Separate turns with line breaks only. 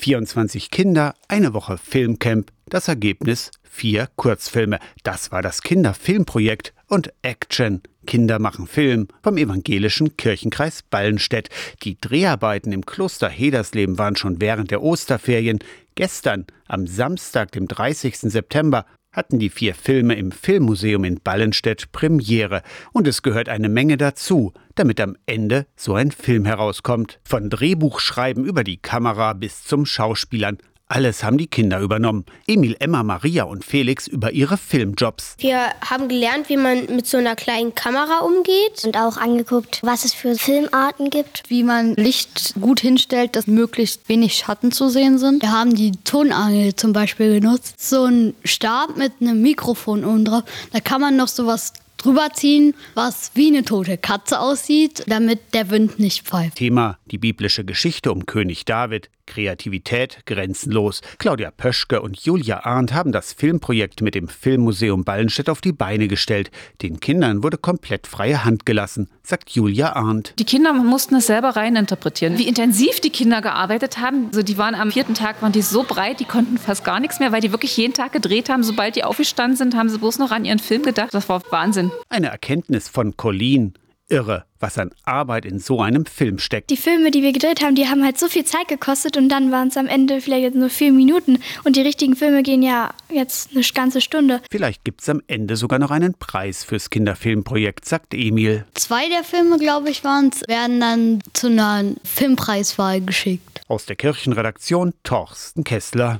24 Kinder, eine Woche Filmcamp. Das Ergebnis vier Kurzfilme. Das war das Kinderfilmprojekt und Action. Kinder machen Film vom evangelischen Kirchenkreis Ballenstedt. Die Dreharbeiten im Kloster Hedersleben waren schon während der Osterferien. Gestern, am Samstag, dem 30. September, hatten die vier Filme im Filmmuseum in Ballenstedt Premiere. Und es gehört eine Menge dazu, damit am Ende so ein Film herauskommt. Von Drehbuchschreiben über die Kamera bis zum Schauspielern. Alles haben die Kinder übernommen. Emil, Emma, Maria und Felix über ihre Filmjobs.
Wir haben gelernt, wie man mit so einer kleinen Kamera umgeht.
Und auch angeguckt, was es für Filmarten gibt.
Wie man Licht gut hinstellt, dass möglichst wenig Schatten zu sehen sind. Wir haben die Tonangel zum Beispiel genutzt. So ein Stab mit einem Mikrofon oben drauf. Da kann man noch sowas drüber ziehen, was wie eine tote Katze aussieht, damit der Wind nicht pfeift.
Thema die biblische Geschichte um König David, Kreativität grenzenlos. Claudia Pöschke und Julia Arndt haben das Filmprojekt mit dem Filmmuseum Ballenstedt auf die Beine gestellt. Den Kindern wurde komplett freie Hand gelassen, sagt Julia Arndt.
Die Kinder mussten es selber reininterpretieren. Wie intensiv die Kinder gearbeitet haben. Also die waren am vierten Tag waren die so breit, die konnten fast gar nichts mehr, weil die wirklich jeden Tag gedreht haben. Sobald die aufgestanden sind, haben sie bloß noch an ihren Film gedacht. Das war Wahnsinn.
Eine Erkenntnis von Colleen. Irre, was an Arbeit in so einem Film steckt.
Die Filme, die wir gedreht haben, die haben halt so viel Zeit gekostet und dann waren es am Ende vielleicht jetzt nur vier Minuten und die richtigen Filme gehen ja jetzt eine ganze Stunde.
Vielleicht gibt es am Ende sogar noch einen Preis fürs Kinderfilmprojekt, sagt Emil.
Zwei der Filme, glaube ich, waren es, werden dann zu einer Filmpreiswahl geschickt.
Aus der Kirchenredaktion Torsten Kessler.